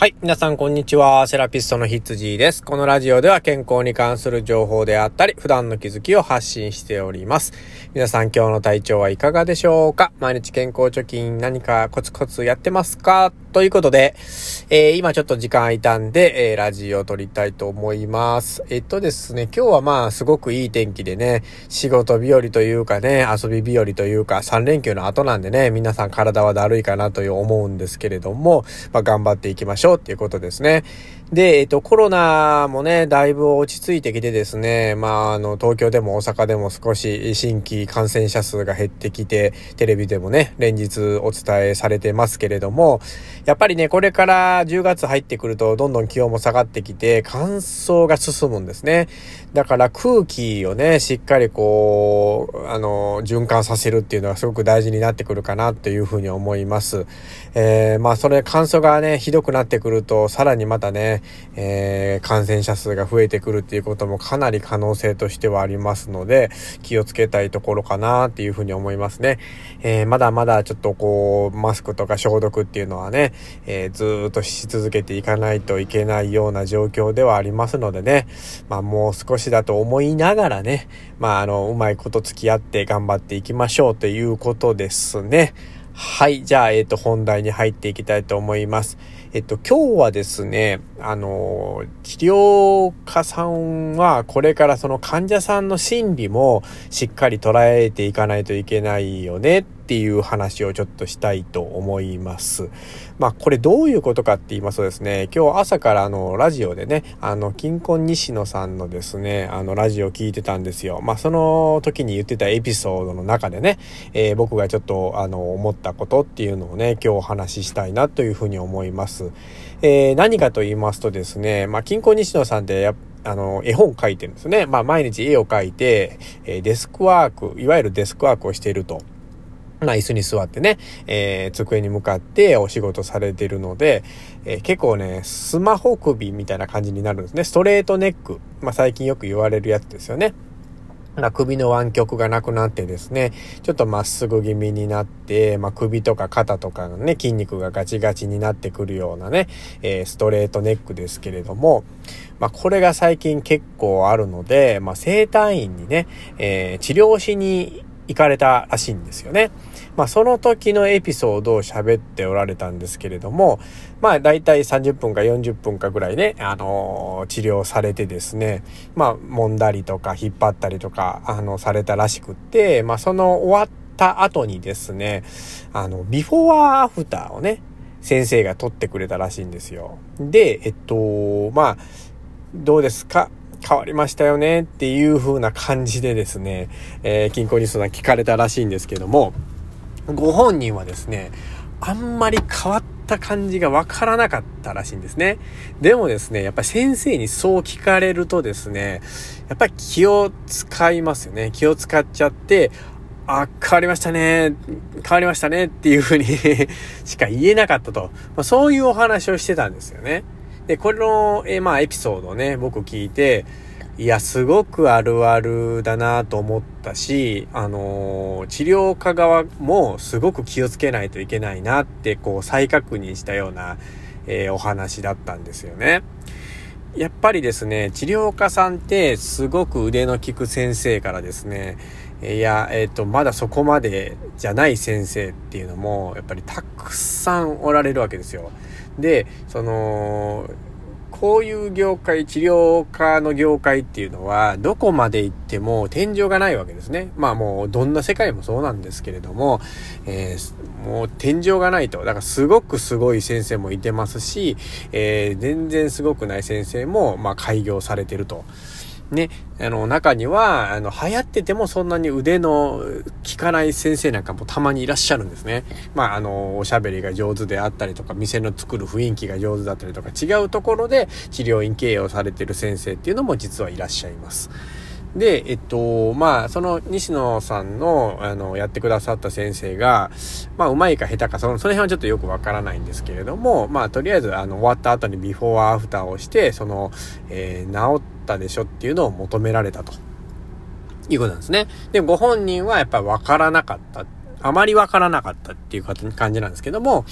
はい。皆さん、こんにちは。セラピストのひつじです。このラジオでは健康に関する情報であったり、普段の気づきを発信しております。皆さん、今日の体調はいかがでしょうか？毎日健康貯金何かコツコツやってますか？ということで、えー、今ちょっと時間空いたんで、えー、ラジオを撮りたいと思います。えっとですね、今日はまあ、すごくいい天気でね、仕事日和というかね、遊び日和というか、3連休の後なんでね、皆さん体はだるいかなという思うんですけれども、まあ、頑張っていきましょうっていうことですね。で、えっと、コロナもね、だいぶ落ち着いてきてですね、まあ、あの、東京でも大阪でも少し新規感染者数が減ってきて、テレビでもね、連日お伝えされてますけれども、やっぱりね、これから10月入ってくると、どんどん気温も下がってきて、乾燥が進むんですね。だから空気をね、しっかりこう、あの、循環させるっていうのはすごく大事になってくるかなというふうに思います。えー、まあ、それ乾燥がね、ひどくなってくると、さらにまたね、えー、感染者数が増えてくるっていうこともかなり可能性としてはありますので、気をつけたいところかなっていうふうに思いますね。えー、まだまだちょっとこう、マスクとか消毒っていうのはね、えー、ずっとし続けていかないといけないような状況ではありますのでね、まあもう少しだと思いながらね、まああの、うまいこと付き合って頑張っていきましょうということですね。はい。じゃあ、えっ、ー、と、本題に入っていきたいと思います。えっと、今日はですね、あの、治療家さんはこれからその患者さんの心理もしっかり捉えていかないといけないよね。っていう話をちょっとしたいと思います。まあこれどういうことかって言いますとですね、今日朝からあのラジオでね、あの、金婚西野さんのですね、あのラジオを聞いてたんですよ。まあその時に言ってたエピソードの中でね、えー、僕がちょっとあの思ったことっていうのをね、今日お話ししたいなというふうに思います。えー、何かと言いますとですね、まあ金婚西野さんってやっあの、絵本描いてるんですね。まあ、毎日絵を描いて、えデスクワーク、いわゆるデスクワークをしていると。まあ、椅子に座ってね、えー、机に向かってお仕事されてるので、えー、結構ね、スマホ首みたいな感じになるんですね。ストレートネック。まあ、最近よく言われるやつですよね。ま首の湾曲がなくなってですね、ちょっとまっすぐ気味になって、まあ、首とか肩とかのね、筋肉がガチガチになってくるようなね、えー、ストレートネックですけれども、まあ、これが最近結構あるので、まあ、整体院にね、えー、治療しに行かれたらしいんですよね。まあその時のエピソードを喋っておられたんですけれども、まあ大体30分か40分かぐらいね、あのー、治療されてですね、まあ揉んだりとか引っ張ったりとか、あの、されたらしくって、まあその終わった後にですね、あの、ビフォーアフターをね、先生が取ってくれたらしいんですよ。で、えっと、まあ、どうですか？変わりましたよねっていう風な感じでですね、えー、金庫リストが聞かれたらしいんですけども、ご本人はですね、あんまり変わった感じがわからなかったらしいんですね。でもですね、やっぱり先生にそう聞かれるとですね、やっぱり気を使いますよね。気を使っちゃって、あ、変わりましたね。変わりましたねっていう風に しか言えなかったと。まあ、そういうお話をしてたんですよね。で、これの、えー、まあ、エピソードをね、僕聞いて、いや、すごくあるあるだなと思ったし、あのー、治療家側もすごく気をつけないといけないなって、こう、再確認したような、えー、お話だったんですよね。やっぱりですね、治療家さんってすごく腕の利く先生からですね、いや、えっ、ー、と、まだそこまでじゃない先生っていうのも、やっぱりたくさんおられるわけですよ。で、その、こういう業界、治療科の業界っていうのは、どこまで行っても天井がないわけですね。まあもう、どんな世界もそうなんですけれども、えー、もう天井がないと。だからすごくすごい先生もいてますし、えー、全然すごくない先生も、まあ開業されてると。ね、あの、中には、あの、流行っててもそんなに腕の効かない先生なんかもたまにいらっしゃるんですね。まあ、あの、おしゃべりが上手であったりとか、店の作る雰囲気が上手だったりとか、違うところで治療院経営をされてる先生っていうのも実はいらっしゃいます。で、えっと、まあ、その西野さんの、あの、やってくださった先生が、まあ、うまいか下手か、その、その辺はちょっとよくわからないんですけれども、まあ、とりあえず、あの、終わった後にビフォーアフターをして、その、えー、治ってたでしょっていうのを求められたと。いうことなんですね。で、ご本人はやっぱ分からなかった。あまり分からなかったっていう感じなんですけども、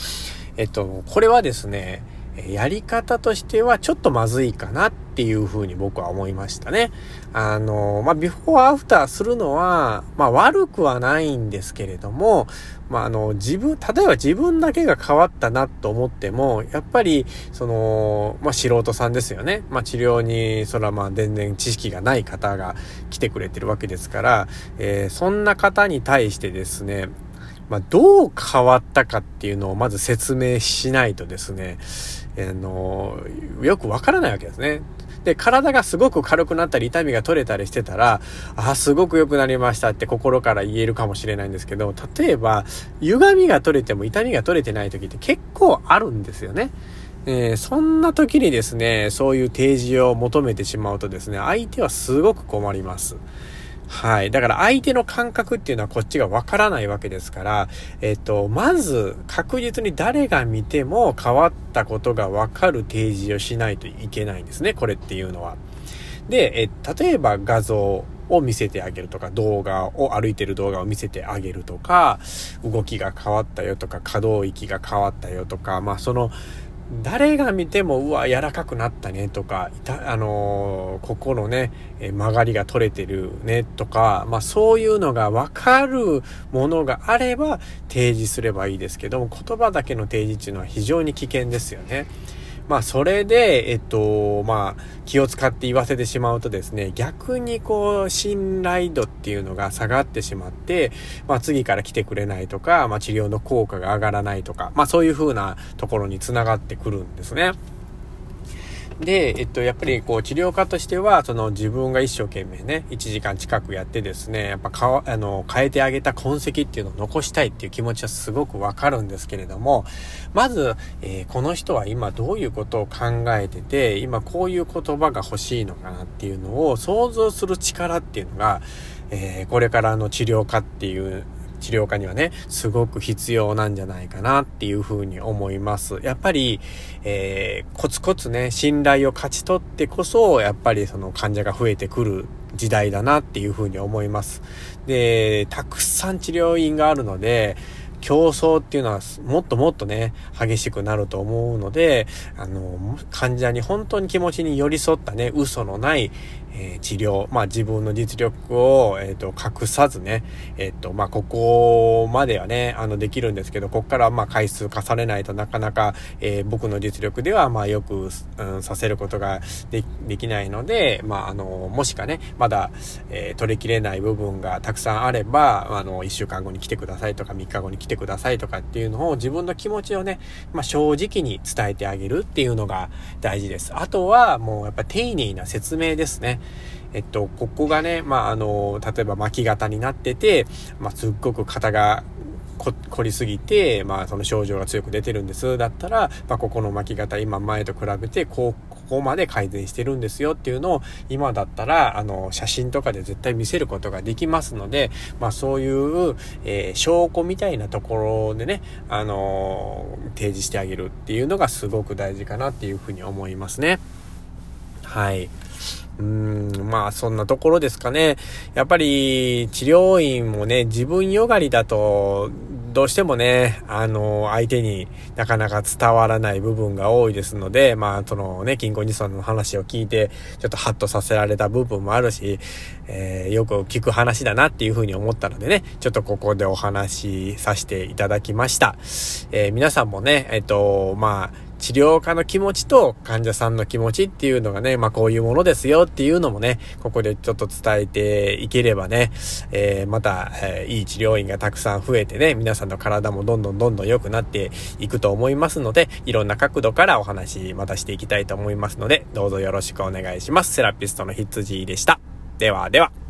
えっと、これはですね、やり方としてはちょっとまずいかなっていうふうに僕は思いましたね。あの、まあ、ビフォーアフターするのは、まあ、悪くはないんですけれども、まあ、あの、自分、例えば自分だけが変わったなと思っても、やっぱり、その、まあ、素人さんですよね。まあ、治療に、それはまあ、全然知識がない方が来てくれてるわけですから、えー、そんな方に対してですね、まあ、どう変わったかっていうのをまず説明しないとですね、あの、よくわからないわけですね。で、体がすごく軽くなったり痛みが取れたりしてたら、あ、すごく良くなりましたって心から言えるかもしれないんですけど、例えば、歪みが取れても痛みが取れてない時って結構あるんですよね。えー、そんな時にですね、そういう提示を求めてしまうとですね、相手はすごく困ります。はい。だから相手の感覚っていうのはこっちがわからないわけですから、えっと、まず確実に誰が見ても変わったことがわかる提示をしないといけないんですね。これっていうのは。で、え、例えば画像を見せてあげるとか、動画を歩いてる動画を見せてあげるとか、動きが変わったよとか、可動域が変わったよとか、まあその、誰が見ても、うわ、柔らかくなったねとか、いた、あのー、ここのね、え曲がりが取れてるねとか、まあそういうのがわかるものがあれば提示すればいいですけども、言葉だけの提示っていうのは非常に危険ですよね。まあそれで、えっと、まあ気を使って言わせてしまうとですね、逆にこう信頼度っていうのが下がってしまって、まあ次から来てくれないとか、まあ治療の効果が上がらないとか、まあそういうふうなところにつながってくるんですね。で、えっと、やっぱりこう治療家としては、その自分が一生懸命ね、1時間近くやってですね、やっぱかあの、変えてあげた痕跡っていうのを残したいっていう気持ちはすごくわかるんですけれども、まず、えー、この人は今どういうことを考えてて、今こういう言葉が欲しいのかなっていうのを想像する力っていうのが、えー、これからの治療家っていう治療家にはね、すごく必要なんじゃないかなっていうふうに思います。やっぱり、えー、コツコツね、信頼を勝ち取ってこそ、やっぱりその患者が増えてくる時代だなっていうふうに思います。で、たくさん治療院があるので、競争っていうのはもっともっとね、激しくなると思うので、あの、患者に本当に気持ちに寄り添ったね、嘘のない、えー、治療、まあ自分の実力を、えっ、ー、と、隠さずね、えっ、ー、と、まあここまではね、あの、できるんですけど、ここからまあ回数重ねないとなかなか、え僕の実力ではまあよく、うん、させることができないので、まああの、もしかね、まだ、え取りきれない部分がたくさんあれば、あの、1週間後に来てくださいとか3日後に来てくださいとかっていうのを自分の気持ちをね、まあ正直に伝えてあげるっていうのが大事です。あとはもうやっぱ丁寧な説明ですね。えっと、ここがね、まあ、あの、例えば巻き型になってて、まあ、すっごく肩が凝りすぎて、まあ、その症状が強く出てるんです。だったら、まあ、ここの巻き方、今前と比べて、こう、ここまで改善してるんですよっていうのを、今だったら、あの、写真とかで絶対見せることができますので、まあ、そういう、えー、証拠みたいなところでね、あの提示してあげるっていうのがすごく大事かなっていうふうに思いますね。はい。うーん、まあそんなところですかね。やっぱり治療院もね、自分よがりだと、どうしてもね、あの、相手になかなか伝わらない部分が多いですので、まあ、そのね、金庫二さんの話を聞いて、ちょっとハッとさせられた部分もあるし、えー、よく聞く話だなっていうふうに思ったのでね、ちょっとここでお話しさせていただきました。えー、皆さんもね、えっと、まあ、治療家の気持ちと患者さんの気持ちっていうのがね、まあこういうものですよっていうのもね、ここでちょっと伝えていければね、えー、また、えー、いい治療院がたくさん増えてね、皆さんの体もどんどんどんどん良くなっていくと思いますので、いろんな角度からお話またしていきたいと思いますので、どうぞよろしくお願いします。セラピストのヒッツジーでした。ではでは。